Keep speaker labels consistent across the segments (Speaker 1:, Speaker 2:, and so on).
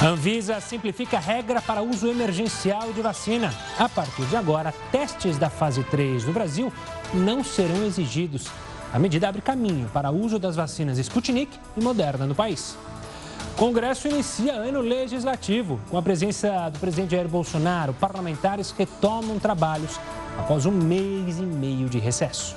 Speaker 1: Anvisa simplifica regra para uso emergencial de vacina. A partir de agora, testes da fase 3 no Brasil não serão exigidos. A medida abre caminho para o uso das vacinas Sputnik e Moderna no país. Congresso inicia ano legislativo. Com a presença do presidente Jair Bolsonaro, parlamentares retomam trabalhos após um mês e meio de recesso.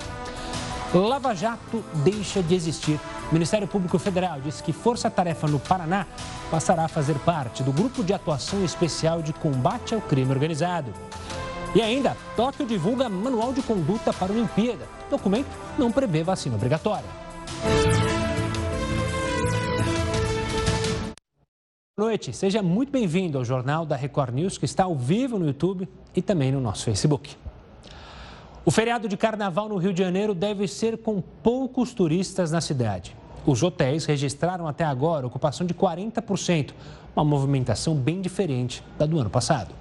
Speaker 1: Lava Jato deixa de existir. O Ministério Público Federal diz que Força Tarefa no Paraná passará a fazer parte do Grupo de Atuação Especial de Combate ao Crime Organizado. E ainda, Tóquio divulga manual de conduta para a Olimpíada. O documento não prevê vacina obrigatória. Boa noite, seja muito bem-vindo ao Jornal da Record News, que está ao vivo no YouTube e também no nosso Facebook. O feriado de carnaval no Rio de Janeiro deve ser com poucos turistas na cidade. Os hotéis registraram até agora ocupação de 40%, uma movimentação bem diferente da do ano passado.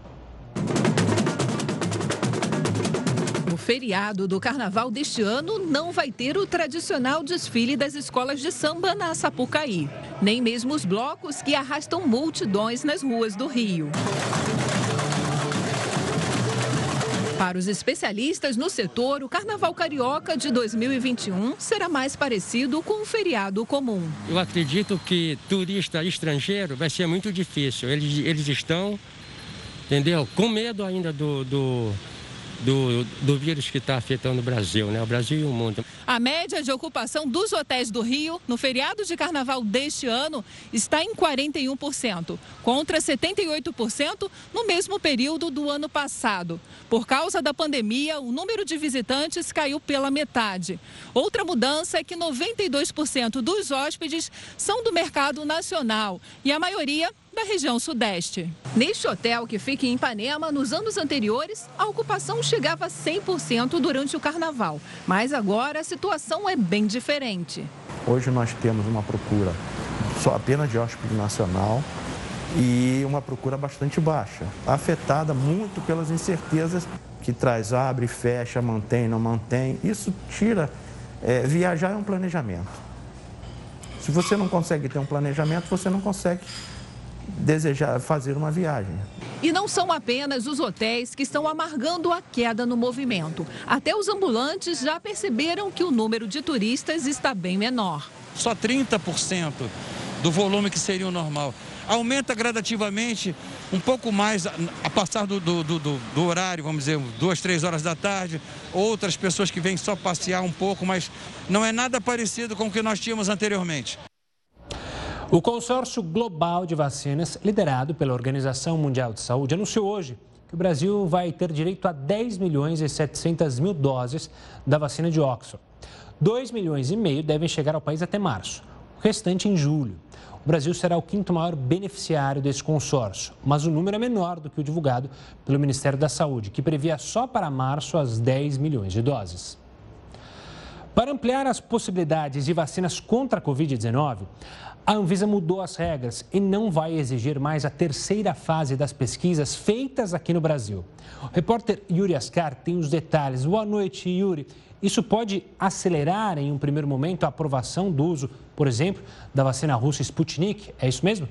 Speaker 2: O feriado do carnaval deste ano não vai ter o tradicional desfile das escolas de samba na Sapucaí, nem mesmo os blocos que arrastam multidões nas ruas do Rio. Para os especialistas no setor, o Carnaval Carioca de 2021 será mais parecido com um feriado comum.
Speaker 3: Eu acredito que turista estrangeiro vai ser muito difícil. Eles, eles estão, entendeu? Com medo ainda do, do do, do vírus que está afetando o Brasil, né? O Brasil e o mundo.
Speaker 2: A média de ocupação dos hotéis do Rio no feriado de carnaval deste ano está em 41%, contra 78% no mesmo período do ano passado. Por causa da pandemia, o número de visitantes caiu pela metade. Outra mudança é que 92% dos hóspedes são do mercado nacional e a maioria da região sudeste. Neste hotel, que fica em Ipanema, nos anos anteriores, a ocupação chegava a 100% durante o carnaval. Mas agora a situação é bem diferente.
Speaker 4: Hoje nós temos uma procura só apenas de hóspede nacional e uma procura bastante baixa, afetada muito pelas incertezas que traz abre, fecha, mantém, não mantém. Isso tira. É, viajar é um planejamento. Se você não consegue ter um planejamento, você não consegue desejar fazer uma viagem.
Speaker 2: E não são apenas os hotéis que estão amargando a queda no movimento. Até os ambulantes já perceberam que o número de turistas está bem menor.
Speaker 5: Só 30% do volume que seria o normal. Aumenta gradativamente, um pouco mais a passar do, do, do, do, horário, vamos dizer, duas, três horas da tarde. Outras pessoas que vêm só passear um pouco, mas não é nada parecido com o que nós tínhamos anteriormente.
Speaker 1: O consórcio global de vacinas, liderado pela Organização Mundial de Saúde, anunciou hoje que o Brasil vai ter direito a 10 milhões e 700 mil doses da vacina de Oxford. 2 milhões e meio devem chegar ao país até março, o restante em julho. O Brasil será o quinto maior beneficiário desse consórcio, mas o número é menor do que o divulgado pelo Ministério da Saúde, que previa só para março as 10 milhões de doses. Para ampliar as possibilidades de vacinas contra a Covid-19, a Anvisa mudou as regras e não vai exigir mais a terceira fase das pesquisas feitas aqui no Brasil. O repórter Yuri Ascar tem os detalhes. Boa noite, Yuri. Isso pode acelerar em um primeiro momento a aprovação do uso, por exemplo, da vacina russa Sputnik? É isso mesmo?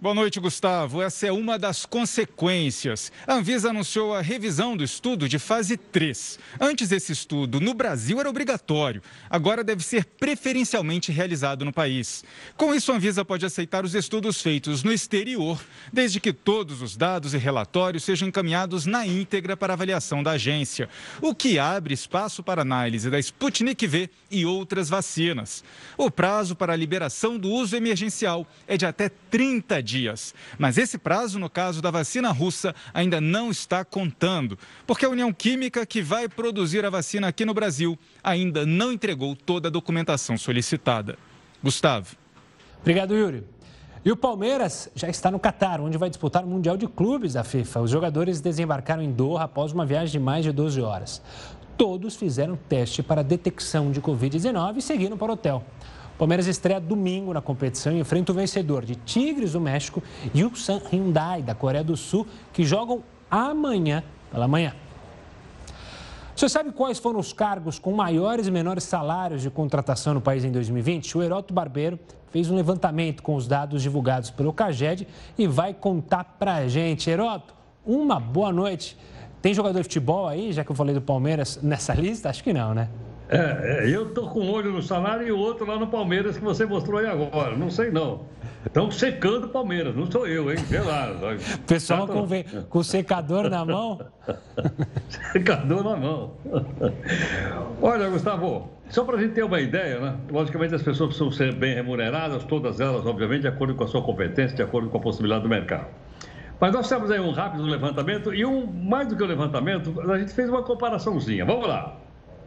Speaker 6: Boa noite, Gustavo. Essa é uma das consequências. A Anvisa anunciou a revisão do estudo de fase 3. Antes esse estudo no Brasil era obrigatório, agora deve ser preferencialmente realizado no país. Com isso, a Anvisa pode aceitar os estudos feitos no exterior, desde que todos os dados e relatórios sejam encaminhados na íntegra para avaliação da agência, o que abre espaço para análise da Sputnik V e outras vacinas. O prazo para a liberação do uso emergencial é de até 30 dias dias. Mas esse prazo, no caso da vacina russa, ainda não está contando, porque a União Química, que vai produzir a vacina aqui no Brasil, ainda não entregou toda a documentação solicitada. Gustavo.
Speaker 1: Obrigado, Yuri. E o Palmeiras já está no Catar, onde vai disputar o Mundial de Clubes da FIFA. Os jogadores desembarcaram em Doha após uma viagem de mais de 12 horas. Todos fizeram teste para detecção de Covid-19 e seguiram para o hotel. Palmeiras estreia domingo na competição e enfrenta o vencedor de Tigres do México e o San Hyundai da Coreia do Sul, que jogam amanhã pela manhã. Você sabe quais foram os cargos com maiores e menores salários de contratação no país em 2020? O Heroto Barbeiro fez um levantamento com os dados divulgados pelo CAGED e vai contar para a gente. Heroto, uma boa noite. Tem jogador de futebol aí, já que eu falei do Palmeiras, nessa lista? Acho que não, né?
Speaker 7: É, é, eu tô com um olho no salário e o outro lá no Palmeiras que você mostrou aí agora. Não sei não. Estão secando o Palmeiras, não sou eu, hein? Vê lá.
Speaker 1: Pessoal com, com secador na mão.
Speaker 7: secador na mão. Olha, Gustavo, só para a gente ter uma ideia, né? Logicamente as pessoas precisam ser bem remuneradas, todas elas, obviamente, de acordo com a sua competência, de acordo com a possibilidade do mercado. Mas nós temos aí um rápido levantamento e um, mais do que o levantamento, a gente fez uma comparaçãozinha. Vamos lá.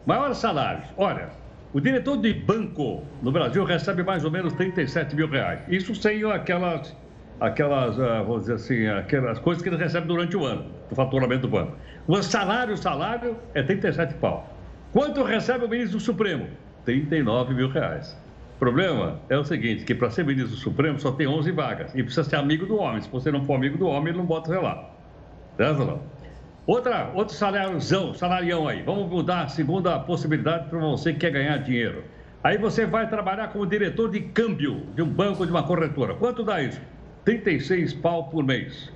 Speaker 7: Maiores salários. Olha, o diretor de banco no Brasil recebe mais ou menos 37 mil reais. Isso sem aquelas, aquelas ah, vamos dizer assim, aquelas coisas que ele recebe durante o ano, do faturamento do banco. O salário, salário é 37 pau. Quanto recebe o ministro do Supremo? 39 mil reais. O problema é o seguinte, que para ser ministro do Supremo só tem 11 vagas e precisa ser amigo do homem. Se você não for amigo do homem, ele não bota o relato. Certo não? Outra, outro saláriozão, salarião aí. Vamos mudar a segunda possibilidade para você que quer ganhar dinheiro. Aí você vai trabalhar como diretor de câmbio de um banco, de uma corretora. Quanto dá isso? 36 pau por mês.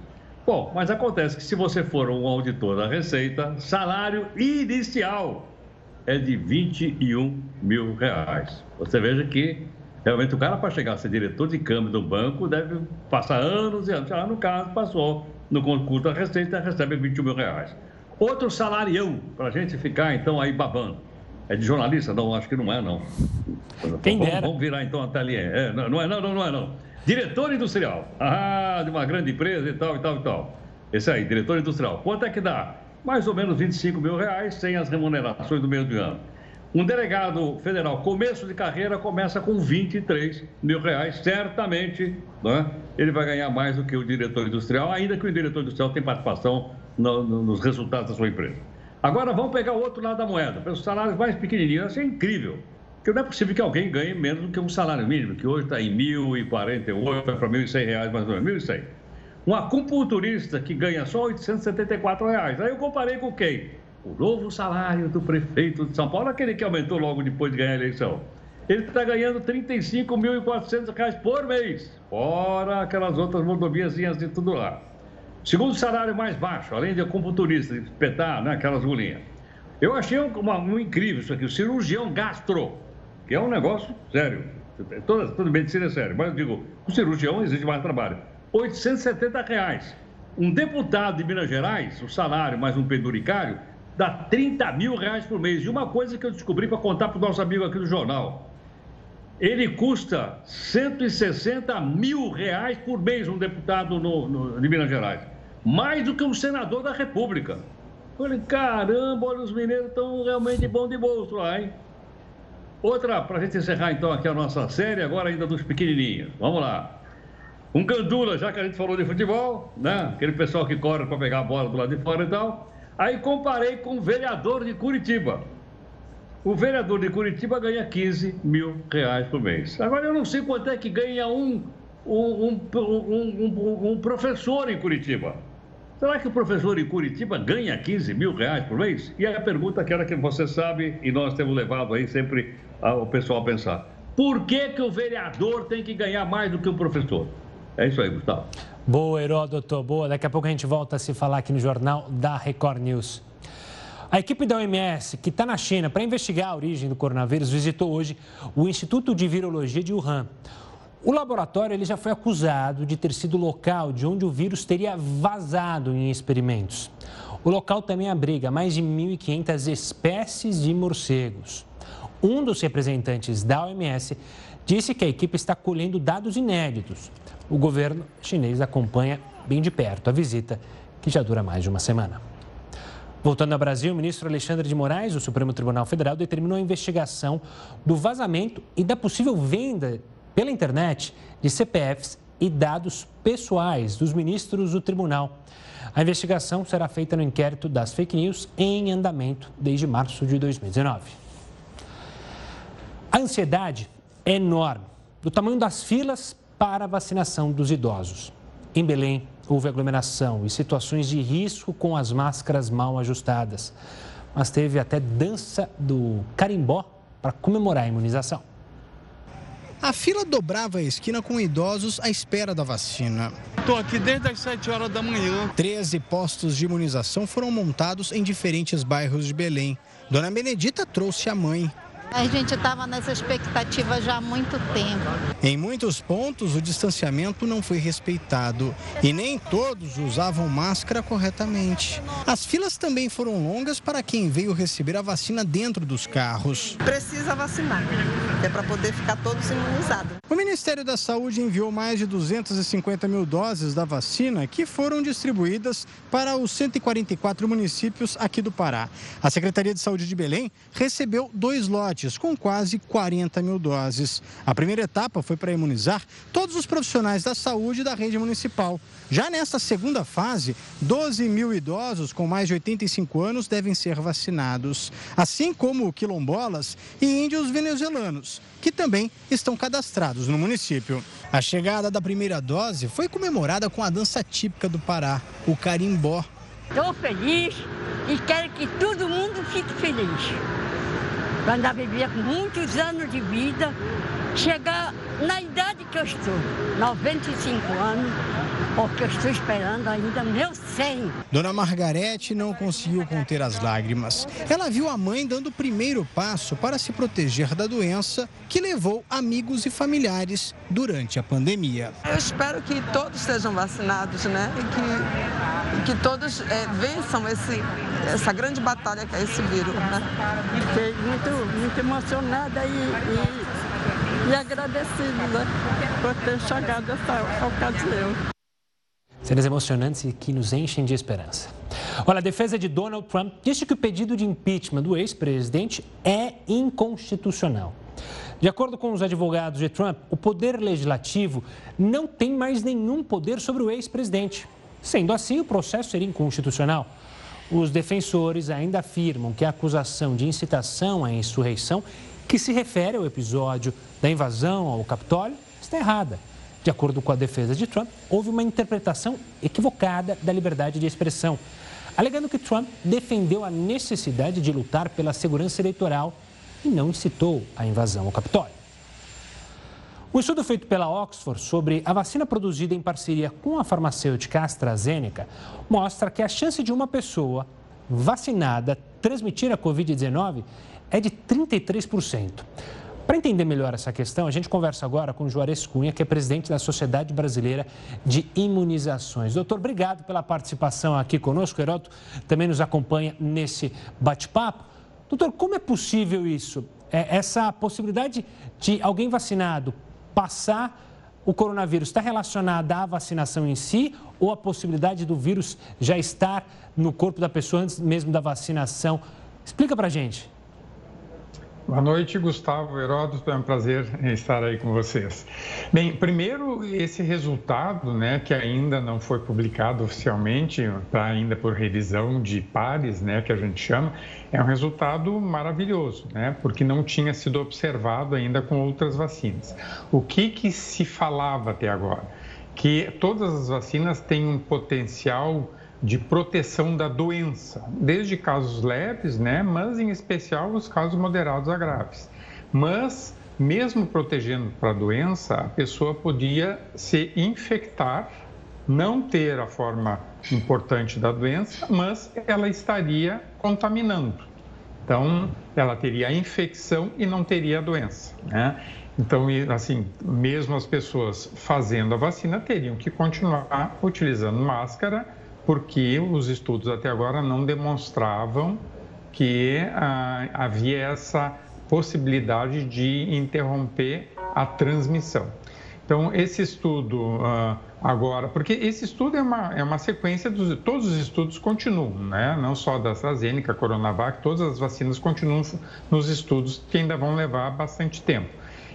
Speaker 7: Bom, mas acontece que se você for um auditor da Receita, salário inicial é de 21 mil reais. Você veja que realmente o cara para chegar a ser diretor de câmbio do banco deve passar anos e anos. Ah, no caso, passou no concurso da Receita recebe 21 mil reais. Outro salarião, para a gente ficar então aí babando. É de jornalista? Não, acho que não é, não.
Speaker 1: Quem
Speaker 7: vamos, vamos virar então a telinha. É, não, não é, não, não é, não. Diretor industrial. Ah, de uma grande empresa e tal, e tal, e tal. Esse aí, diretor industrial. Quanto é que dá? Mais ou menos 25 mil reais, sem as remunerações do meio do ano. Um delegado federal, começo de carreira, começa com 23 mil reais. Certamente né, ele vai ganhar mais do que o diretor industrial, ainda que o diretor industrial tenha participação no, no, nos resultados da sua empresa. Agora vamos pegar o outro lado da moeda, pelos salários mais pequenininhos. Isso é incrível. Porque não é possível que alguém ganhe menos do que um salário mínimo, que hoje está em 1.048, vai para 1.100 reais mais ou menos, 1.100. Um acupunturista que ganha só 874 reais. Aí eu comparei com quem? O novo salário do prefeito de São Paulo, aquele que aumentou logo depois de ganhar a eleição. Ele está ganhando R$ 35.400 por mês, fora aquelas outras rodoviazinhas de tudo lá. Segundo salário mais baixo, além de computurista, de espetar né, aquelas rolinhas. Eu achei uma, um incrível isso aqui, o cirurgião gastro, que é um negócio sério. Toda, toda medicina é sério, mas eu digo, o cirurgião exige mais trabalho. 870 reais. Um deputado de Minas Gerais, o salário mais um penduricário, dá 30 mil reais por mês. E uma coisa que eu descobri para contar para o nosso amigo aqui do jornal. Ele custa 160 mil reais por mês, um deputado no, no, de Minas Gerais. Mais do que um senador da República. Eu falei, caramba, olha, os mineiros estão realmente bom de bolso lá, hein? Outra, para a gente encerrar então aqui a nossa série, agora ainda dos pequenininhos. Vamos lá. Um gandula, já que a gente falou de futebol, né? Aquele pessoal que corre para pegar a bola do lado de fora e tal. Aí comparei com o vereador de Curitiba. O vereador de Curitiba ganha 15 mil reais por mês. Agora eu não sei quanto é que ganha um, um, um, um professor em Curitiba. Será que o professor em Curitiba ganha 15 mil reais por mês? E aí a pergunta que era que você sabe, e nós temos levado aí sempre o pessoal a pensar. Por que, que o vereador tem que ganhar mais do que o professor? É isso aí, Gustavo.
Speaker 1: Boa, Heródoto, boa. Daqui a pouco a gente volta a se falar aqui no Jornal da Record News. A equipe da OMS, que está na China para investigar a origem do coronavírus, visitou hoje o Instituto de Virologia de Wuhan. O laboratório ele já foi acusado de ter sido local de onde o vírus teria vazado em experimentos. O local também abriga mais de 1.500 espécies de morcegos. Um dos representantes da OMS disse que a equipe está colhendo dados inéditos o governo chinês acompanha bem de perto a visita, que já dura mais de uma semana. Voltando ao Brasil, o ministro Alexandre de Moraes, do Supremo Tribunal Federal, determinou a investigação do vazamento e da possível venda pela internet de CPFs e dados pessoais dos ministros do tribunal. A investigação será feita no inquérito das fake news em andamento desde março de 2019. A ansiedade enorme, do tamanho das filas para a vacinação dos idosos. Em Belém, houve aglomeração e situações de risco com as máscaras mal ajustadas. Mas teve até dança do carimbó para comemorar a imunização.
Speaker 8: A fila dobrava a esquina com idosos à espera da vacina.
Speaker 9: Estou aqui desde as 7 horas da manhã.
Speaker 8: 13 postos de imunização foram montados em diferentes bairros de Belém. Dona Benedita trouxe a mãe.
Speaker 10: A gente estava nessa expectativa já há muito tempo.
Speaker 8: Em muitos pontos, o distanciamento não foi respeitado e nem todos usavam máscara corretamente. As filas também foram longas para quem veio receber a vacina dentro dos carros.
Speaker 11: Precisa vacinar, é para poder ficar todos imunizados.
Speaker 8: O Ministério da Saúde enviou mais de 250 mil doses da vacina que foram distribuídas para os 144 municípios aqui do Pará. A Secretaria de Saúde de Belém recebeu dois lotes com quase 40 mil doses. A primeira etapa foi para imunizar todos os profissionais da saúde da rede municipal. Já nesta segunda fase, 12 mil idosos com mais de 85 anos devem ser vacinados, assim como quilombolas e índios venezuelanos, que também estão cadastrados no município. A chegada da primeira dose foi comemorada com a dança típica do Pará, o carimbó.
Speaker 12: Estou feliz e quero que todo mundo fique feliz. Eu ainda vivia com muitos anos de vida, chegar na idade que eu estou, 95 anos, porque eu estou esperando ainda meu 100.
Speaker 8: Dona Margarete não conseguiu conter as lágrimas. Ela viu a mãe dando o primeiro passo para se proteger da doença que levou amigos e familiares durante a pandemia.
Speaker 11: Eu espero que todos sejam vacinados, né? E que, e que todos é, vençam esse, essa grande batalha que é esse vírus, né?
Speaker 12: Fiquei muito, muito emocionada e, e, e agradecida né, por ter chegado essa ocasião.
Speaker 1: Cenas emocionantes e que nos enchem de esperança. Olha, a defesa de Donald Trump disse que o pedido de impeachment do ex-presidente é inconstitucional. De acordo com os advogados de Trump, o poder legislativo não tem mais nenhum poder sobre o ex-presidente. Sendo assim, o processo seria inconstitucional. Os defensores ainda afirmam que a acusação de incitação à insurreição, que se refere ao episódio da invasão ao Capitólio, está errada. De acordo com a defesa de Trump, houve uma interpretação equivocada da liberdade de expressão, alegando que Trump defendeu a necessidade de lutar pela segurança eleitoral e não incitou a invasão ao Capitólio. Um estudo feito pela Oxford sobre a vacina produzida em parceria com a farmacêutica AstraZeneca mostra que a chance de uma pessoa vacinada transmitir a Covid-19 é de 33%. Para entender melhor essa questão, a gente conversa agora com Juarez Cunha, que é presidente da Sociedade Brasileira de Imunizações. Doutor, obrigado pela participação aqui conosco. O Heroto também nos acompanha nesse bate-papo. Doutor, como é possível isso? É, essa possibilidade de alguém vacinado passar o coronavírus está relacionada à vacinação em si ou a possibilidade do vírus já estar no corpo da pessoa antes mesmo da vacinação? Explica para gente.
Speaker 13: Boa noite, Gustavo Heródoto. É um prazer estar aí com vocês. Bem, primeiro, esse resultado, né, que ainda não foi publicado oficialmente, está ainda por revisão de pares, né, que a gente chama, é um resultado maravilhoso, né, porque não tinha sido observado ainda com outras vacinas. O que, que se falava até agora? Que todas as vacinas têm um potencial de proteção da doença, desde casos leves, né, mas em especial os casos moderados a graves. Mas, mesmo protegendo para a doença, a pessoa podia se infectar, não ter a forma importante da doença, mas ela estaria contaminando. Então, ela teria a infecção e não teria a doença, né? Então, assim, mesmo as pessoas fazendo a vacina teriam que continuar utilizando máscara, porque os estudos até agora não demonstravam que ah, havia essa possibilidade de interromper a transmissão. Então, esse estudo ah, agora, porque esse estudo é uma, é uma sequência dos. Todos os estudos continuam, né? não só da AstraZeneca, Coronavac, todas as vacinas continuam nos estudos que ainda vão levar bastante tempo.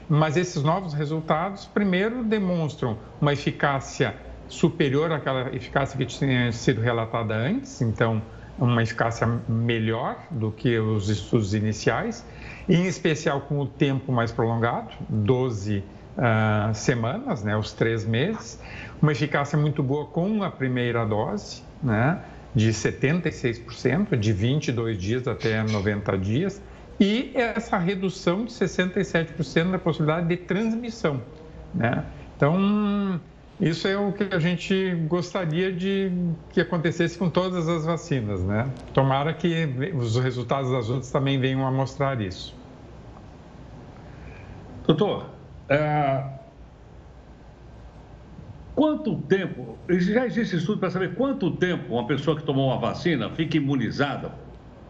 Speaker 13: Mas esses novos resultados, primeiro, demonstram uma eficácia superior àquela eficácia que tinha sido relatada antes, então uma eficácia melhor do que os estudos iniciais, em especial com o tempo mais prolongado, 12 uh, ah, semanas, né, os três meses, uma eficácia muito boa com a primeira dose, né, de 76%, de 22 dias até 90 dias, e essa redução de 67% da possibilidade de transmissão. Né? Então, isso é o que a gente gostaria de que acontecesse com todas as vacinas, né? Tomara que os resultados das outras também venham a mostrar isso.
Speaker 7: Doutor, é... quanto tempo, já existe estudo para saber quanto tempo uma pessoa que tomou uma vacina fica imunizada?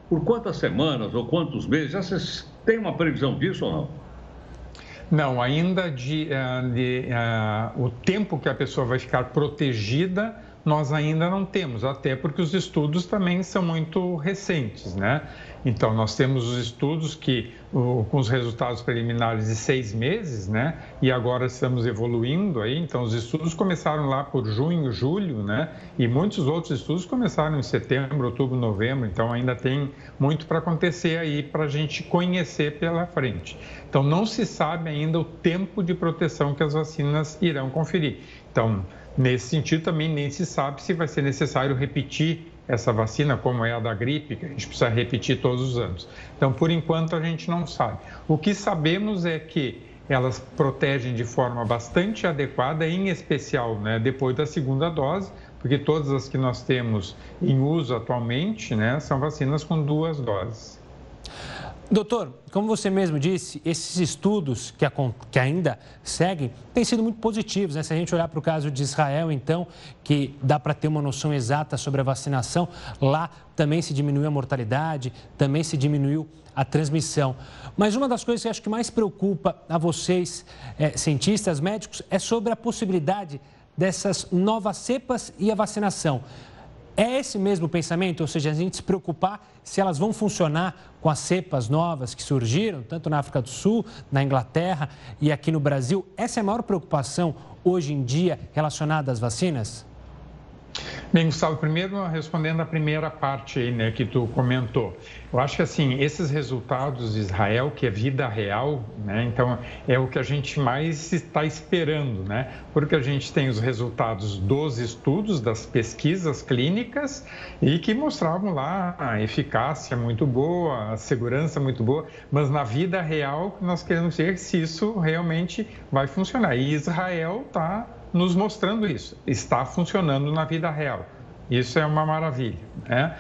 Speaker 7: Por quantas semanas ou quantos meses? Já vocês têm uma previsão disso ou não?
Speaker 13: Não, ainda de, eh, de uh, o tempo que a pessoa vai ficar protegida, nós ainda não temos, até porque os estudos também são muito recentes, né? Então, nós temos os estudos que, com os resultados preliminares de seis meses, né? E agora estamos evoluindo aí. Então, os estudos começaram lá por junho, julho, né? E muitos outros estudos começaram em setembro, outubro, novembro. Então, ainda tem muito para acontecer aí para a gente conhecer pela frente. Então, não se sabe ainda o tempo de proteção que as vacinas irão conferir. Então, nesse sentido, também nem se sabe se vai ser necessário repetir essa vacina, como é a da gripe, que a gente precisa repetir todos os anos. Então, por enquanto, a gente não sabe. O que sabemos é que elas protegem de forma bastante adequada, em especial né, depois da segunda dose, porque todas as que nós temos em uso atualmente né, são vacinas com duas doses.
Speaker 1: Doutor, como você mesmo disse, esses estudos que, a, que ainda seguem têm sido muito positivos. Né? Se a gente olhar para o caso de Israel, então, que dá para ter uma noção exata sobre a vacinação, lá também se diminuiu a mortalidade, também se diminuiu a transmissão. Mas uma das coisas que acho que mais preocupa a vocês, é, cientistas, médicos, é sobre a possibilidade dessas novas cepas e a vacinação. É esse mesmo pensamento, ou seja, a gente se preocupar se elas vão funcionar com as cepas novas que surgiram, tanto na África do Sul, na Inglaterra e aqui no Brasil. Essa é a maior preocupação hoje em dia relacionada às vacinas?
Speaker 13: Bem, Gustavo, primeiro respondendo a primeira parte aí, né, que tu comentou. Eu acho que, assim, esses resultados de Israel, que é vida real, né, então é o que a gente mais está esperando, né, porque a gente tem os resultados dos estudos, das pesquisas clínicas e que mostravam lá a eficácia muito boa, a segurança muito boa, mas na vida real nós queremos ver se isso realmente vai funcionar. E Israel está nos mostrando isso. Está funcionando na vida real. Isso é uma maravilha. Né?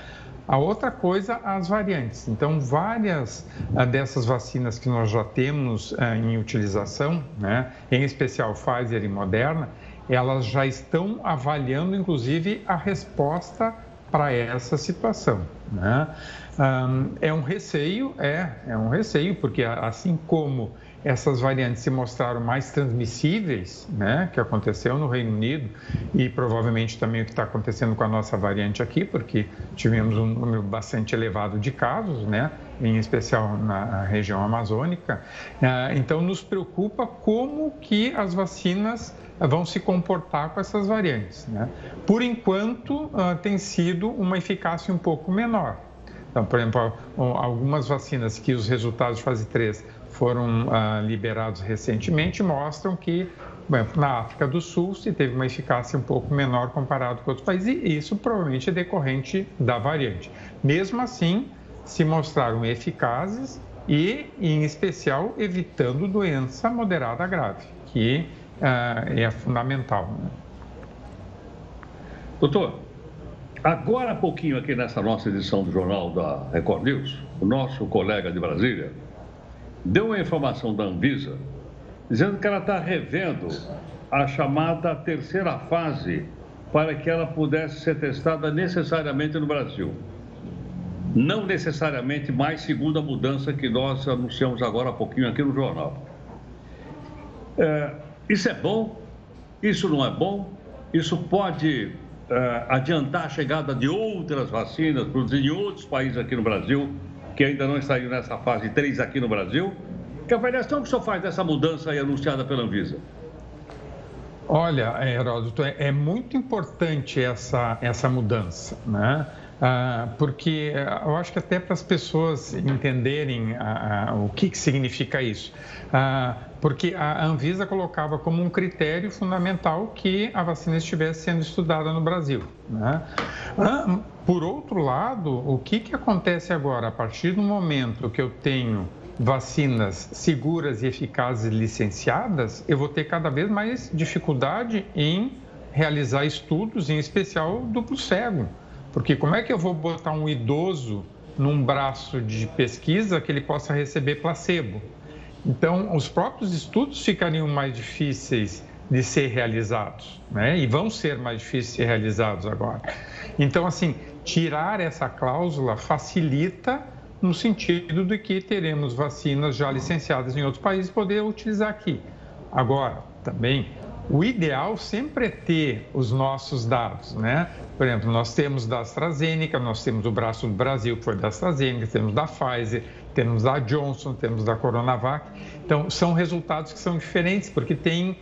Speaker 13: A outra coisa, as variantes. Então, várias uh, dessas vacinas que nós já temos uh, em utilização, né, em especial Pfizer e Moderna, elas já estão avaliando, inclusive, a resposta para essa situação. Né? É um receio, é, é um receio, porque assim como essas variantes se mostraram mais transmissíveis, né, que aconteceu no Reino Unido e provavelmente também o que está acontecendo com a nossa variante aqui, porque tivemos um número bastante elevado de casos, né, em especial na região amazônica. Ah, então, nos preocupa como que as vacinas vão se comportar com essas variantes. Né? Por enquanto, ah, tem sido uma eficácia um pouco menor. Então, por exemplo, algumas vacinas que os resultados de fase 3 foram ah, liberados recentemente mostram que na África do Sul se teve uma eficácia um pouco menor comparado com outros países e isso provavelmente é decorrente da variante. Mesmo assim, se mostraram eficazes e, em especial, evitando doença moderada grave, que ah, é fundamental. Né?
Speaker 7: Doutor, agora há pouquinho aqui nessa nossa edição do Jornal da Record News, o nosso colega de Brasília, deu uma informação da Anvisa dizendo que ela está revendo a chamada terceira fase para que ela pudesse ser testada necessariamente no Brasil. Não necessariamente mais segundo a mudança que nós anunciamos agora há pouquinho aqui no jornal. É, isso é bom? Isso não é bom? Isso pode é, adiantar a chegada de outras vacinas produzidas em outros países aqui no Brasil? Que ainda não saiu nessa fase 3 aqui no Brasil. Que avaliação que o senhor faz dessa mudança aí anunciada pela Anvisa?
Speaker 13: Olha, Heródoto, é, é muito importante essa, essa mudança, né? Ah, porque eu acho que até para as pessoas entenderem ah, ah, o que, significa isso. porque a Anvisa colocava como um critério fundamental que a vacina estivesse sendo estudada no Brasil. Né? por outro lado, o que, que acontece agora? A partir do momento que eu tenho vacinas seguras e eficazes licenciadas, eu vou ter cada vez mais dificuldade em realizar estudos, em especial duplo cego. Porque como é que eu vou botar um idoso num braço de pesquisa que ele possa receber placebo? Então, os próprios estudos ficariam mais difíceis de ser realizados, né? E vão ser mais difíceis de ser realizados agora. Então, assim, tirar essa cláusula facilita no sentido de que teremos vacinas já licenciadas em outros países poder utilizar aqui. Agora, também o ideal sempre é ter os nossos dados, né? Por exemplo, nós temos da AstraZeneca, nós temos o braço do Brasil, que foi da AstraZeneca, temos da Pfizer, temos da Johnson, temos da Coronavac. Então, são resultados que são diferentes, porque tem,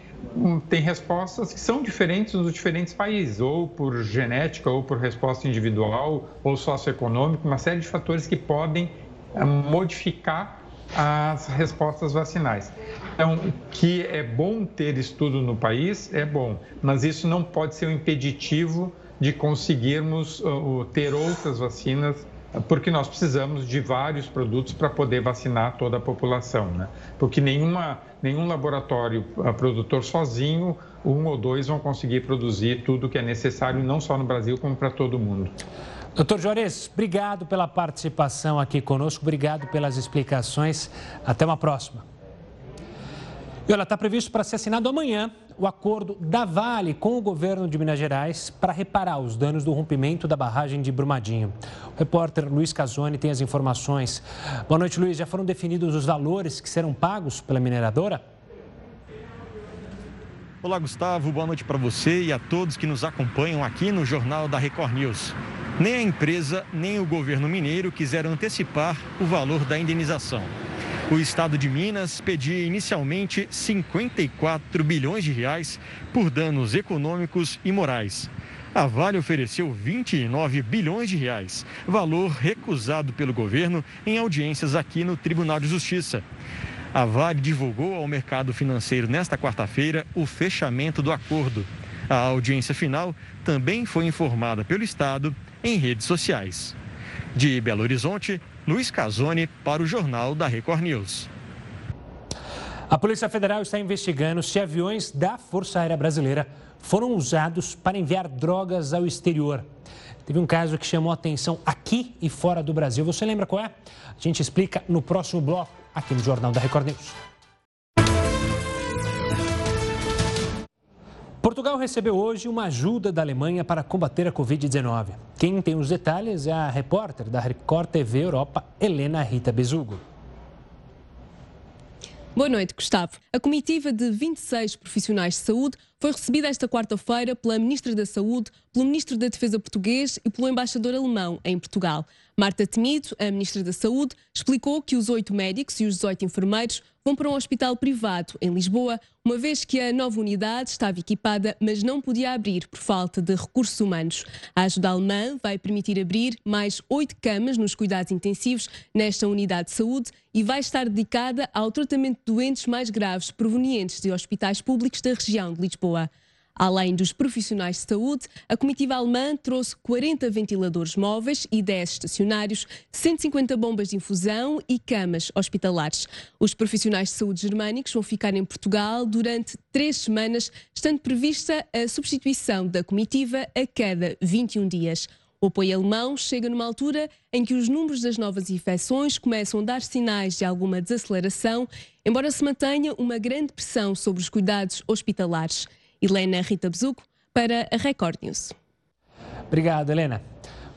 Speaker 13: tem respostas que são diferentes nos diferentes países, ou por genética, ou por resposta individual, ou socioeconômica, uma série de fatores que podem eh, modificar as respostas vacinais. Então, que é bom ter estudo no país, é bom, mas isso não pode ser um impeditivo de conseguirmos uh, ter outras vacinas, porque nós precisamos de vários produtos para poder vacinar toda a população, né? Porque nenhuma, nenhum laboratório uh, produtor sozinho, um ou dois vão conseguir produzir tudo que é necessário, não só no Brasil, como para todo mundo.
Speaker 1: Doutor Juarez, obrigado pela participação aqui conosco, obrigado pelas explicações. Até uma próxima. E olha, está previsto para ser assinado amanhã o acordo da Vale com o governo de Minas Gerais para reparar os danos do rompimento da barragem de Brumadinho. O repórter Luiz Casoni tem as informações. Boa noite, Luiz. Já foram definidos os valores que serão pagos pela mineradora?
Speaker 14: Olá, Gustavo. Boa noite para você e a todos que nos acompanham aqui no Jornal da Record News. Nem a empresa, nem o governo mineiro quiseram antecipar o valor da indenização. O estado de Minas pedia inicialmente 54 bilhões de reais por danos econômicos e morais. A Vale ofereceu 29 bilhões de reais, valor recusado pelo governo em audiências aqui no Tribunal de Justiça. A Vale divulgou ao mercado financeiro nesta quarta-feira o fechamento do acordo. A audiência final também foi informada pelo Estado em redes sociais. De Belo Horizonte, Luiz Casoni para o Jornal da Record News.
Speaker 1: A Polícia Federal está investigando se aviões da Força Aérea Brasileira foram usados para enviar drogas ao exterior. Teve um caso que chamou atenção aqui e fora do Brasil. Você lembra qual é? A gente explica no próximo bloco, aqui no Jornal da Record News. Portugal recebeu hoje uma ajuda da Alemanha para combater a Covid-19. Quem tem os detalhes é a repórter da Record TV Europa, Helena Rita Bezugo.
Speaker 15: Boa noite, Gustavo. A comitiva de 26 profissionais de saúde foi recebida esta quarta-feira pela Ministra da Saúde, pelo Ministro da Defesa português e pelo embaixador alemão em Portugal. Marta Temido, a Ministra da Saúde, explicou que os oito médicos e os 18 enfermeiros vão para um hospital privado em Lisboa, uma vez que a nova unidade estava equipada, mas não podia abrir por falta de recursos humanos. A ajuda alemã vai permitir abrir mais oito camas nos cuidados intensivos nesta unidade de saúde e vai estar dedicada ao tratamento de doentes mais graves provenientes de hospitais públicos da região de Lisboa. Além dos profissionais de saúde, a comitiva alemã trouxe 40 ventiladores móveis e 10 estacionários, 150 bombas de infusão e camas hospitalares. Os profissionais de saúde germânicos vão ficar em Portugal durante três semanas, estando prevista a substituição da comitiva a cada 21 dias. O apoio alemão chega numa altura em que os números das novas infecções começam a dar sinais de alguma desaceleração, embora se mantenha uma grande pressão sobre os cuidados hospitalares. Helena Rita Bezuco, para a Record News.
Speaker 1: Obrigado, Helena.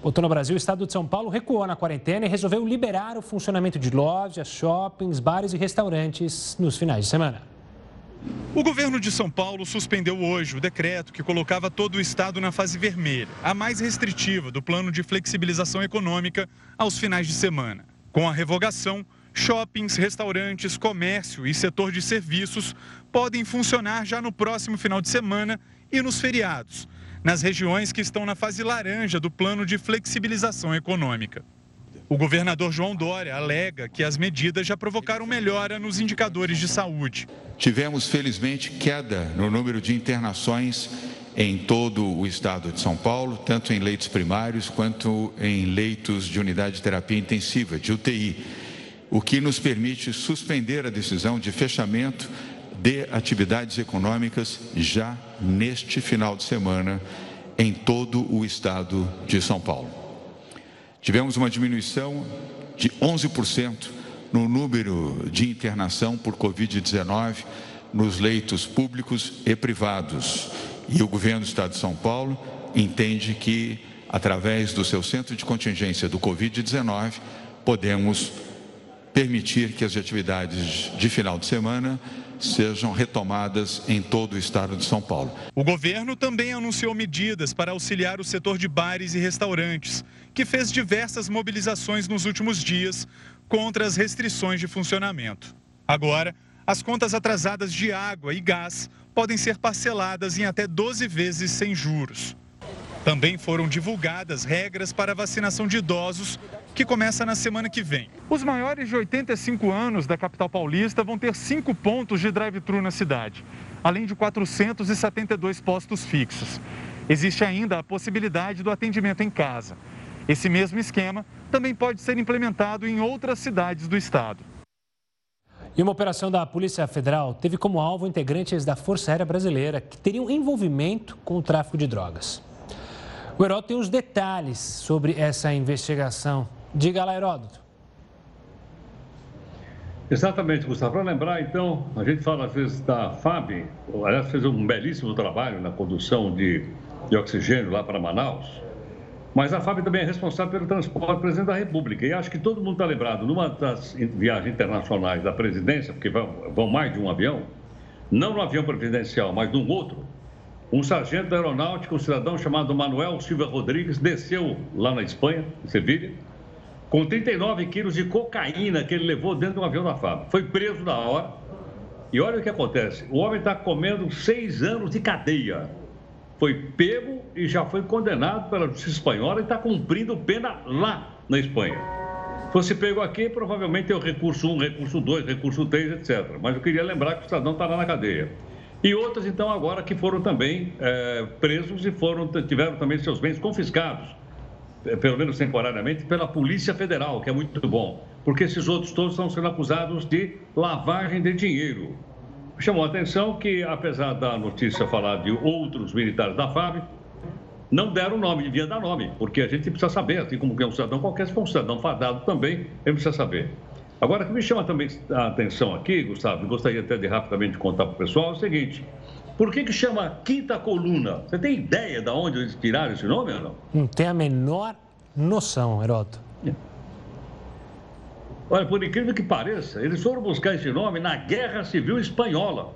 Speaker 1: Voltou no Brasil, o estado de São Paulo recuou na quarentena e resolveu liberar o funcionamento de lojas, shoppings, bares e restaurantes nos finais de semana.
Speaker 16: O governo de São Paulo suspendeu hoje o decreto que colocava todo o estado na fase vermelha, a mais restritiva do plano de flexibilização econômica aos finais de semana. Com a revogação, shoppings, restaurantes, comércio e setor de serviços podem funcionar já no próximo final de semana e nos feriados, nas regiões que estão na fase laranja do plano de flexibilização econômica. O governador João Dória alega que as medidas já provocaram melhora nos indicadores de saúde.
Speaker 17: Tivemos, felizmente, queda no número de internações em todo o estado de São Paulo, tanto em leitos primários quanto em leitos de unidade de terapia intensiva, de UTI, o que nos permite suspender a decisão de fechamento de atividades econômicas já neste final de semana em todo o estado de São Paulo. Tivemos uma diminuição de 11% no número de internação por Covid-19 nos leitos públicos e privados. E o governo do estado de São Paulo entende que, através do seu centro de contingência do Covid-19, podemos permitir que as atividades de final de semana sejam retomadas em todo o estado de São Paulo.
Speaker 16: O governo também anunciou medidas para auxiliar o setor de bares e restaurantes, que fez diversas mobilizações nos últimos dias contra as restrições de funcionamento. Agora, as contas atrasadas de água e gás podem ser parceladas em até 12 vezes sem juros. Também foram divulgadas regras para vacinação de idosos, que começa na semana que vem. Os maiores de 85 anos da capital paulista vão ter cinco pontos de drive-thru na cidade, além de 472 postos fixos. Existe ainda a possibilidade do atendimento em casa. Esse mesmo esquema também pode ser implementado em outras cidades do estado.
Speaker 1: E uma operação da Polícia Federal teve como alvo integrantes da Força Aérea Brasileira que teriam envolvimento com o tráfico de drogas. O Heródoto tem os detalhes sobre essa investigação. Diga lá, Heródoto.
Speaker 7: Exatamente, Gustavo. Para lembrar, então, a gente fala às vezes da FAB, aliás, fez um belíssimo trabalho na condução de, de oxigênio lá para Manaus, mas a FAB também é responsável pelo transporte do presidente da República. E acho que todo mundo está lembrado, numa das viagens internacionais da presidência, porque vão, vão mais de um avião, não no avião presidencial, mas num outro, um sargento da aeronáutica, um cidadão chamado Manuel Silva Rodrigues, desceu lá na Espanha, em Sevilha, com 39 quilos de cocaína que ele levou dentro de um avião da FAB. Foi preso na hora. E olha o que acontece: o homem está comendo seis anos de cadeia. Foi pego e já foi condenado pela justiça espanhola e está cumprindo pena lá na Espanha. Se fosse pego aqui, provavelmente tem o recurso 1, recurso 2, recurso 3, etc. Mas eu queria lembrar que o cidadão está lá na cadeia. E outros, então, agora que foram também é, presos e foram, tiveram também seus bens confiscados, pelo menos temporariamente, pela Polícia Federal, que é muito bom, porque esses outros todos estão sendo acusados de lavagem de dinheiro. Chamou a atenção que, apesar da notícia falar de outros militares da FAB, não deram nome, devia dar nome, porque a gente precisa saber, assim como é um cidadão qualquer, se for um cidadão fadado também, ele precisa saber. Agora, o que me chama também a atenção aqui, Gustavo, gostaria até de rapidamente contar para o pessoal, é o seguinte. Por que, que chama Quinta Coluna? Você tem ideia de onde eles tiraram esse nome ou não?
Speaker 1: Não tem a menor noção, Heroto.
Speaker 7: Olha, por incrível que pareça, eles foram buscar esse nome na Guerra Civil Espanhola.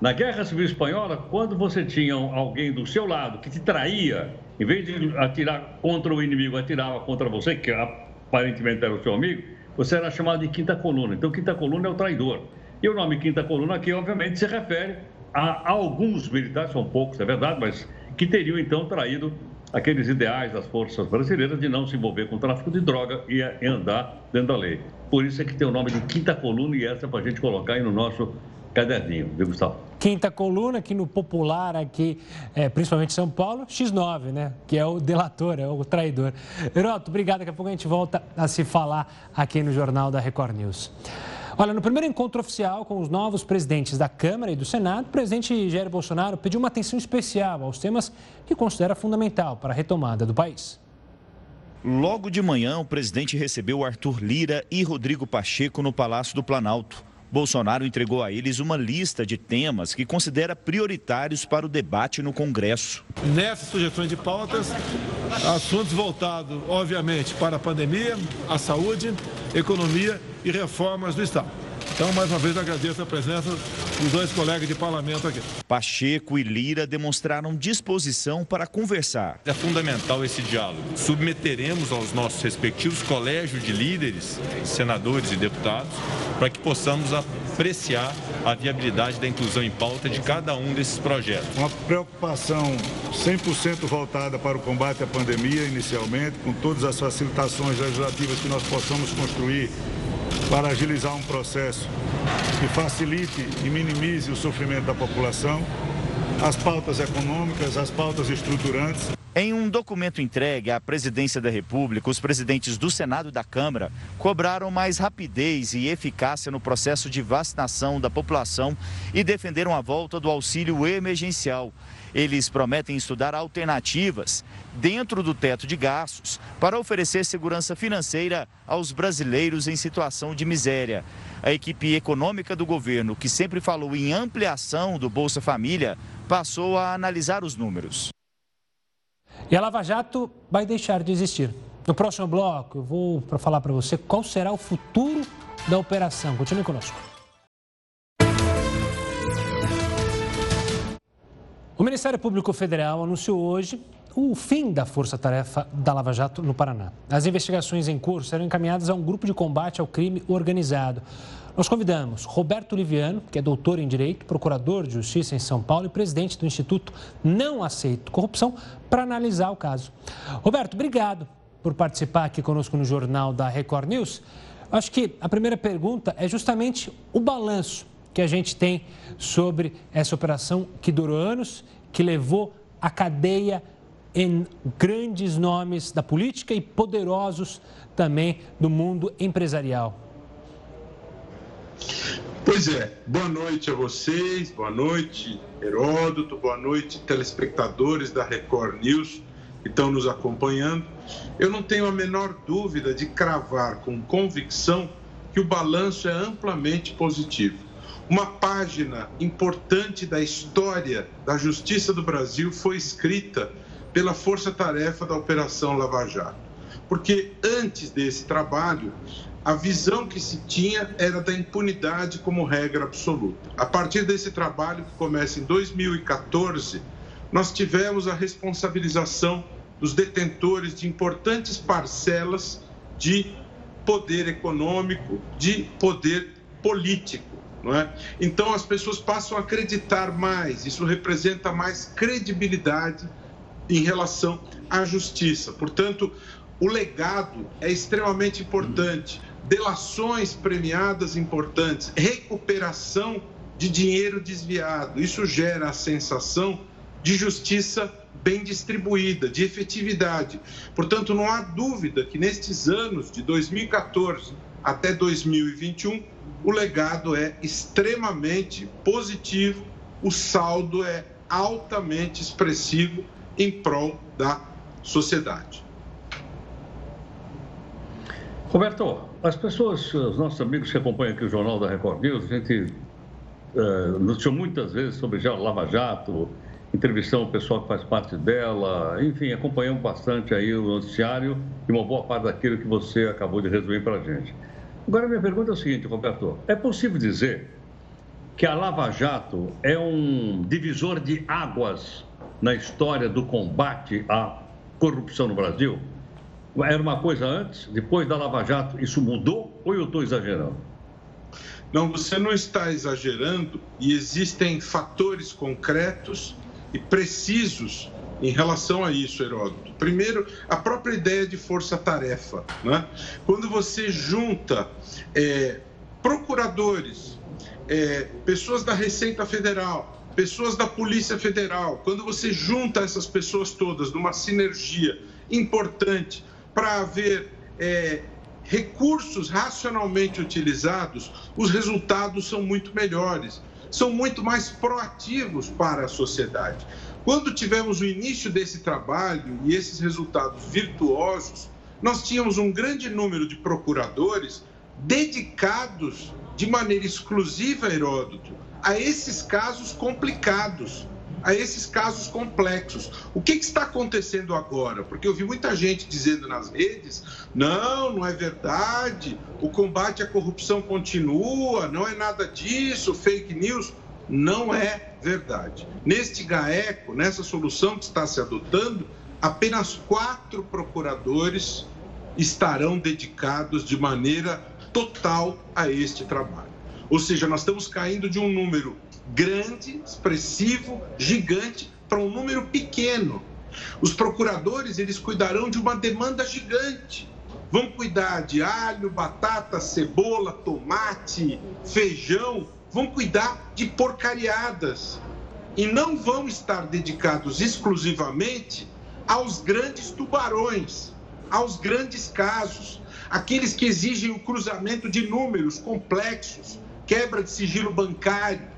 Speaker 7: Na Guerra Civil Espanhola, quando você tinha alguém do seu lado que te traía, em vez de atirar contra o inimigo, atirava contra você, que aparentemente era o seu amigo, você era chamado de quinta coluna. Então, quinta coluna é o traidor. E o nome quinta coluna aqui, obviamente, se refere a alguns militares, são poucos, é verdade, mas que teriam então traído aqueles ideais das forças brasileiras de não se envolver com o tráfico de droga e andar dentro da lei. Por isso é que tem o nome de quinta coluna e essa é para a gente colocar aí no nosso caderninho, viu, Gustavo?
Speaker 1: Quinta coluna, aqui no popular, aqui, é, principalmente São Paulo, X9, né? Que é o delator, é o traidor. Heroto, obrigado. Daqui a pouco a gente volta a se falar aqui no Jornal da Record News. Olha, no primeiro encontro oficial com os novos presidentes da Câmara e do Senado, o presidente Jair Bolsonaro pediu uma atenção especial aos temas que considera fundamental para a retomada do país.
Speaker 18: Logo de manhã, o presidente recebeu Arthur Lira e Rodrigo Pacheco no Palácio do Planalto. Bolsonaro entregou a eles uma lista de temas que considera prioritários para o debate no Congresso.
Speaker 19: Nessas sugestões de pautas, assuntos voltados, obviamente, para a pandemia, a saúde, economia e reformas do Estado. Então, mais uma vez, agradeço a presença dos dois colegas de parlamento aqui.
Speaker 18: Pacheco e Lira demonstraram disposição para conversar.
Speaker 20: É fundamental esse diálogo. Submeteremos aos nossos respectivos colégios de líderes, senadores e deputados, para que possamos apreciar a viabilidade da inclusão em pauta de cada um desses projetos.
Speaker 21: Uma preocupação 100% voltada para o combate à pandemia, inicialmente, com todas as facilitações legislativas que nós possamos construir para agilizar um processo que facilite e minimize o sofrimento da população, as pautas econômicas, as pautas estruturantes.
Speaker 18: Em um documento entregue à Presidência da República, os presidentes do Senado e da Câmara cobraram mais rapidez e eficácia no processo de vacinação da população e defenderam a volta do auxílio emergencial. Eles prometem estudar alternativas dentro do teto de gastos para oferecer segurança financeira aos brasileiros em situação de miséria. A equipe econômica do governo, que sempre falou em ampliação do Bolsa Família, passou a analisar os números.
Speaker 1: E a Lava Jato vai deixar de existir. No próximo bloco, eu vou falar para você qual será o futuro da operação. Continue conosco. O Ministério Público Federal anunciou hoje o fim da força-tarefa da Lava Jato no Paraná. As investigações em curso serão encaminhadas a um grupo de combate ao crime organizado. Nós convidamos Roberto Liviano, que é doutor em Direito, procurador de Justiça em São Paulo e presidente do Instituto Não Aceito Corrupção, para analisar o caso. Roberto, obrigado por participar aqui conosco no Jornal da Record News. Acho que a primeira pergunta é justamente o balanço que a gente tem sobre essa operação que durou anos, que levou a cadeia em grandes nomes da política e poderosos também do mundo empresarial.
Speaker 22: Pois é, boa noite a vocês, boa noite Heródoto, boa noite telespectadores da Record News que estão nos acompanhando. Eu não tenho a menor dúvida de cravar com convicção que o balanço é amplamente positivo. Uma página importante da história da justiça do Brasil foi escrita pela força-tarefa da Operação Lava Jato. Porque antes desse trabalho, a visão que se tinha era da impunidade como regra absoluta. A partir desse trabalho, que começa em 2014, nós tivemos a responsabilização dos detentores de importantes parcelas de poder econômico, de poder político. É? Então as pessoas passam a acreditar mais, isso representa mais credibilidade em relação à justiça. Portanto, o legado é extremamente importante. Delações premiadas importantes, recuperação de dinheiro desviado. Isso gera a sensação de justiça bem distribuída, de efetividade. Portanto, não há dúvida que nestes anos de 2014 até 2021, o legado é extremamente positivo, o saldo é altamente expressivo em prol da sociedade.
Speaker 7: Roberto, as pessoas, os nossos amigos que acompanham aqui o Jornal da Record News, a gente uh, noticiou muitas vezes sobre já Lava Jato, entrevistamos o pessoal que faz parte dela, enfim, acompanhamos bastante aí o noticiário e uma boa parte daquilo que você acabou de resumir para a gente. Agora, minha pergunta é o seguinte, Roberto: é possível dizer que a Lava Jato é um divisor de águas na história do combate à corrupção no Brasil? Era uma coisa antes, depois da Lava Jato, isso mudou ou eu estou exagerando?
Speaker 22: Não, você não está exagerando e existem fatores concretos e precisos em relação a isso, Heródoto. Primeiro, a própria ideia de força-tarefa. Né? Quando você junta é, procuradores, é, pessoas da Receita Federal, pessoas da Polícia Federal, quando você junta essas pessoas todas numa sinergia importante para haver é, recursos racionalmente utilizados, os resultados são muito melhores, são muito mais proativos para a sociedade. Quando tivemos o início desse trabalho e esses resultados virtuosos, nós tínhamos um grande número de procuradores dedicados de maneira exclusiva, Heródoto, a esses casos complicados, a esses casos complexos. O que, que, está acontecendo agora? Porque eu vi muita gente dizendo nas redes: não, não é verdade, o combate à corrupção continua, não é nada disso, fake news. Não é verdade. Neste GAECO, nessa solução que está se adotando, apenas quatro procuradores estarão dedicados de maneira total a este trabalho. Ou seja, nós estamos caindo de um número grande, expressivo, gigante, para um número pequeno. Os procuradores, eles cuidarão de uma demanda gigante. Vão cuidar de alho, batata, cebola, tomate, feijão, vão cuidar de porcariadas. E não vão estar dedicados exclusivamente aos grandes tubarões, aos grandes casos, aqueles que exigem o cruzamento de números complexos, quebra de sigilo bancário,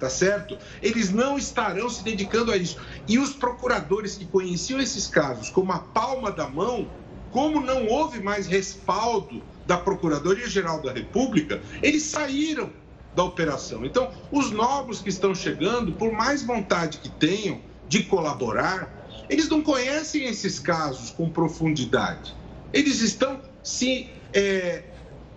Speaker 22: tá certo? Eles não estarão se dedicando a isso. E os procuradores que conheciam esses casos como a palma da mão, como não houve mais respaldo da Procuradoria-Geral da República, eles saíram da operação. Então, os novos que estão chegando, por mais vontade que tenham de colaborar, eles não conhecem esses casos com profundidade. Eles estão se é,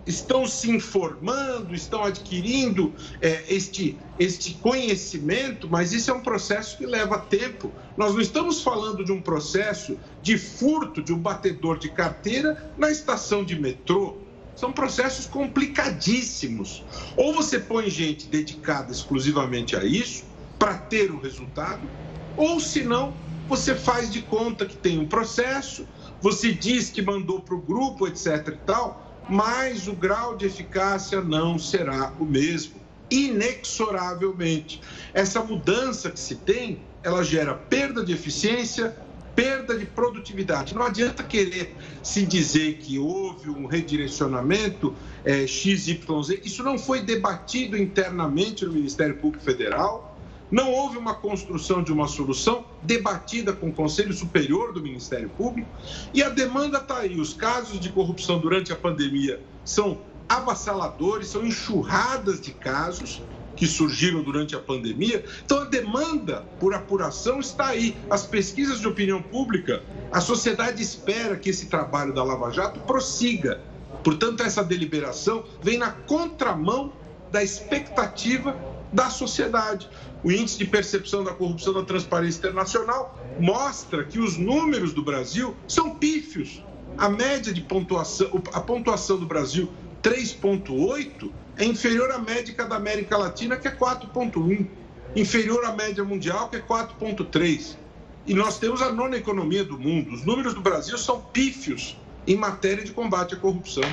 Speaker 22: estão se informando, estão adquirindo é, este, este conhecimento, mas isso é um processo que leva tempo. Nós não estamos falando de um processo de furto de um batedor de carteira na estação de metrô. São processos complicadíssimos. Ou você põe gente dedicada exclusivamente a isso, para ter o resultado, ou se não, você faz de conta que tem um processo, você diz que mandou para o grupo, etc. e tal, mas o grau de eficácia não será o mesmo, inexoravelmente. Essa mudança que se tem, ela gera perda de eficiência, perda de produtividade. Não adianta querer se dizer que houve um redirecionamento é, XYZ. Isso não foi debatido internamente no Ministério Público Federal não houve uma construção de uma solução debatida com o Conselho Superior do Ministério Público e a demanda está aí. Os casos de corrupção durante a pandemia são avassaladores, são enxurradas de casos que surgiram durante a pandemia. Então a demanda por apuração está aí. As pesquisas de opinião pública, a sociedade espera que esse trabalho da Lava Jato prossiga. Portanto, essa deliberação vem na contramão da expectativa da sociedade. O índice de percepção da corrupção da Transparência Internacional mostra que os números do Brasil são pífios. A média de pontuação, a pontuação do Brasil 3.8 é inferior à média da América Latina, que é 4.1, inferior à média mundial, que é 4.3. E nós temos a nona economia do mundo. Os números do Brasil são pífios em matéria de combate à corrupção.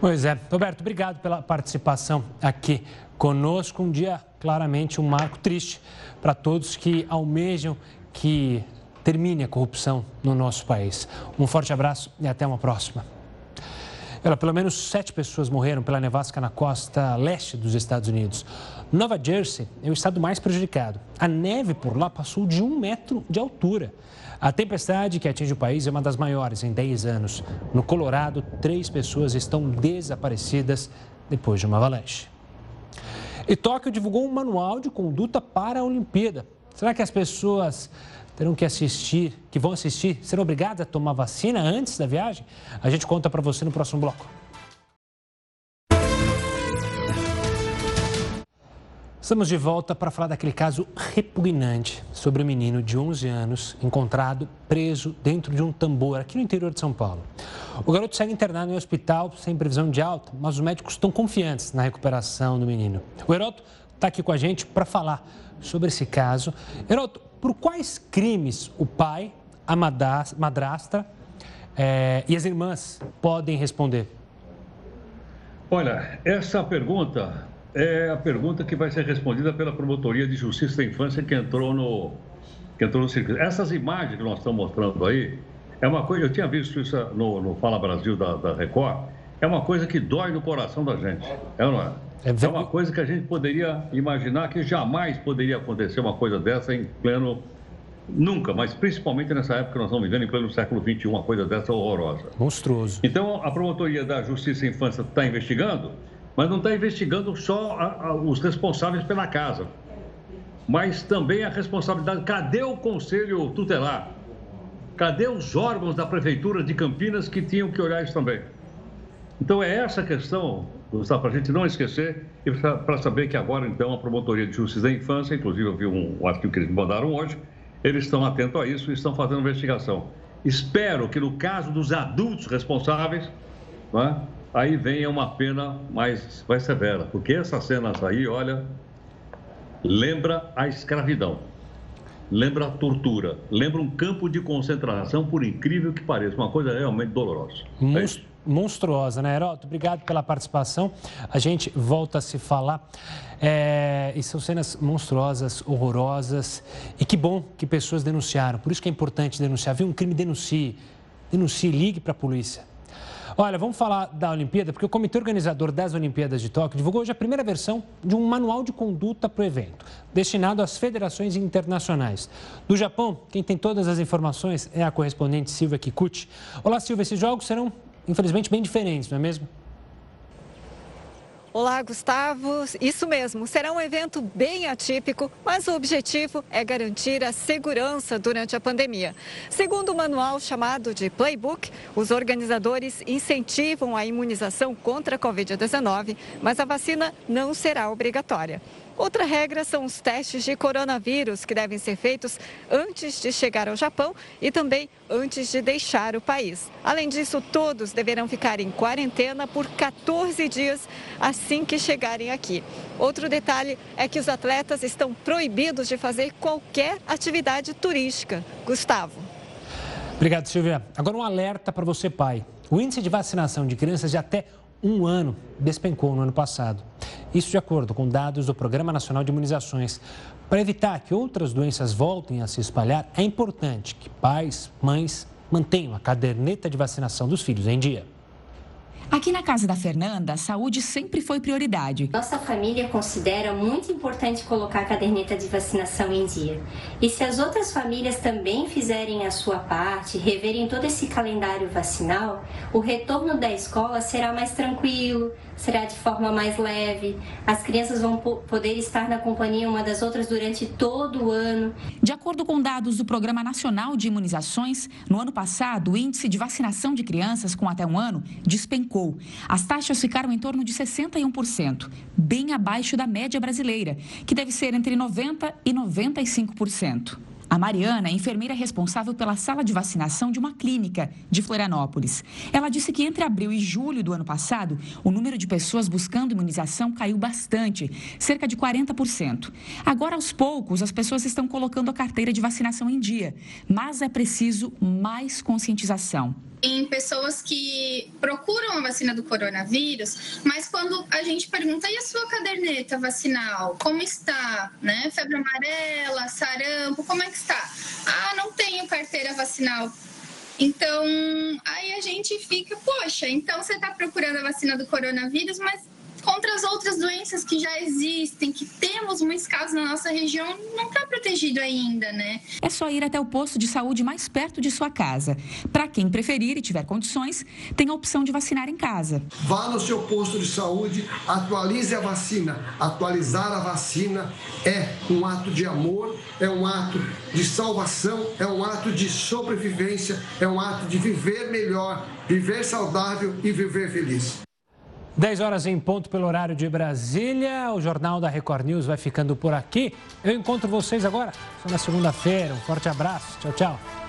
Speaker 1: Pois é. Roberto, obrigado pela participação aqui conosco. Um dia, claramente, um marco triste para todos que almejam que termine a corrupção no nosso país. Um forte abraço e até uma próxima. Ela, pelo menos sete pessoas morreram pela nevasca na costa leste dos Estados Unidos. Nova Jersey é o estado mais prejudicado. A neve por lá passou de um metro de altura. A tempestade que atinge o país é uma das maiores em 10 anos. No Colorado, três pessoas estão desaparecidas depois de uma avalanche. E Tóquio divulgou um manual de conduta para a Olimpíada. Será que as pessoas terão que assistir, que vão assistir, serão obrigadas a tomar vacina antes da viagem? A gente conta para você no próximo bloco. Estamos de volta para falar daquele caso repugnante sobre um menino de 11 anos encontrado preso dentro de um tambor aqui no interior de São Paulo. O garoto segue internado em um hospital sem previsão de alta, mas os médicos estão confiantes na recuperação do menino. O Heroto está aqui com a gente para falar sobre esse caso. Heroto, por quais crimes o pai, a madrasta é, e as irmãs podem responder?
Speaker 7: Olha, essa pergunta é a pergunta que vai ser respondida pela Promotoria de Justiça da Infância que entrou no, que entrou no circuito. Essas imagens que nós estamos mostrando aí, é uma coisa, eu tinha visto isso no, no Fala Brasil da, da, Record, é uma coisa que dói no coração da gente, é não é? É, é uma coisa que a gente poderia imaginar que jamais poderia acontecer uma coisa dessa em pleno Nunca, mas principalmente nessa época que nós estamos vivendo, em pleno século XXI, uma coisa dessa horrorosa.
Speaker 1: Monstruoso.
Speaker 7: Então, a Promotoria da Justiça e Infância está investigando mas não está investigando só a, a, os responsáveis pela casa, mas também a responsabilidade. Cadê o conselho tutelar? Cadê os órgãos da prefeitura de Campinas que tinham que olhar isso também? Então é essa questão, Gustavo, para a gente não esquecer e para saber que agora, então, a Promotoria de Justiça da Infância, inclusive eu vi um, um artigo que eles me mandaram hoje, eles estão atentos a isso e estão fazendo investigação. Espero que no caso dos adultos responsáveis, é? aí vem uma pena mais, mais severa, porque essas cenas aí, olha, lembra a escravidão, lembra a tortura, lembra um campo de concentração, por incrível que pareça, uma coisa realmente dolorosa.
Speaker 1: Monst monstruosa, né, Heroto? Obrigado pela participação. A gente volta a se falar. É, e são cenas monstruosas, horrorosas. E que bom que pessoas denunciaram. Por isso que é importante denunciar. Viu um crime, denuncie. Denuncie, ligue para a polícia. Olha, vamos falar da Olimpíada, porque o comitê organizador das Olimpíadas de Tóquio divulgou hoje a primeira versão de um manual de conduta para o evento, destinado às federações internacionais. Do Japão, quem tem todas as informações é a correspondente Silvia Kikuchi. Olá, Silvia, esses jogos serão, infelizmente, bem diferentes, não é mesmo?
Speaker 23: Olá, Gustavo. Isso mesmo, será um evento bem atípico, mas o objetivo é garantir a segurança durante a pandemia. Segundo o manual chamado de Playbook, os organizadores incentivam a imunização contra a Covid-19, mas a vacina não será obrigatória. Outra regra são os testes de coronavírus que devem ser feitos antes de chegar ao Japão e também antes de deixar o país. Além disso, todos deverão ficar em quarentena por 14 dias assim que chegarem aqui. Outro detalhe é que os atletas estão proibidos de fazer qualquer atividade turística. Gustavo.
Speaker 1: Obrigado, Silvia. Agora um alerta para você, pai. O índice de vacinação de crianças de até um ano despencou no ano passado. Isso de acordo com dados do Programa Nacional de Imunizações. Para evitar que outras doenças voltem a se espalhar, é importante que pais, mães mantenham a caderneta de vacinação dos filhos em dia.
Speaker 24: Aqui na casa da Fernanda, a saúde sempre foi prioridade.
Speaker 25: Nossa família considera muito importante colocar a caderneta de vacinação em dia. E se as outras famílias também fizerem a sua parte, reverem todo esse calendário vacinal, o retorno da escola será mais tranquilo, será de forma mais leve. As crianças vão poder estar na companhia uma das outras durante todo o ano.
Speaker 24: De acordo com dados do Programa Nacional de Imunizações, no ano passado, o índice de vacinação de crianças com até um ano despencou. As taxas ficaram em torno de 61%, bem abaixo da média brasileira, que deve ser entre 90% e 95%. A Mariana é enfermeira responsável pela sala de vacinação de uma clínica de Florianópolis. Ela disse que entre abril e julho do ano passado, o número de pessoas buscando imunização caiu bastante, cerca de 40%. Agora, aos poucos, as pessoas estão colocando a carteira de vacinação em dia, mas é preciso mais conscientização
Speaker 26: em pessoas que procuram a vacina do coronavírus, mas quando a gente pergunta, e a sua caderneta vacinal? Como está? Né? Febre amarela, sarampo, como é que está? Ah, não tenho carteira vacinal. Então, aí a gente fica, poxa, então você está procurando a vacina do coronavírus, mas contra as outras doenças que já existem, que temos muitos casos na nossa região, não está protegido ainda, né?
Speaker 24: É só ir até o posto de saúde mais perto de sua casa. Para quem preferir e tiver condições, tem a opção de vacinar em casa.
Speaker 27: Vá no seu posto de saúde, atualize a vacina. Atualizar a vacina é um ato de amor, é um ato de salvação, é um ato de sobrevivência, é um ato de viver melhor, viver saudável e viver feliz.
Speaker 1: 10 horas em ponto pelo horário de Brasília. O Jornal da Record News vai ficando por aqui. Eu encontro vocês agora, só na segunda-feira. Um forte abraço. Tchau, tchau.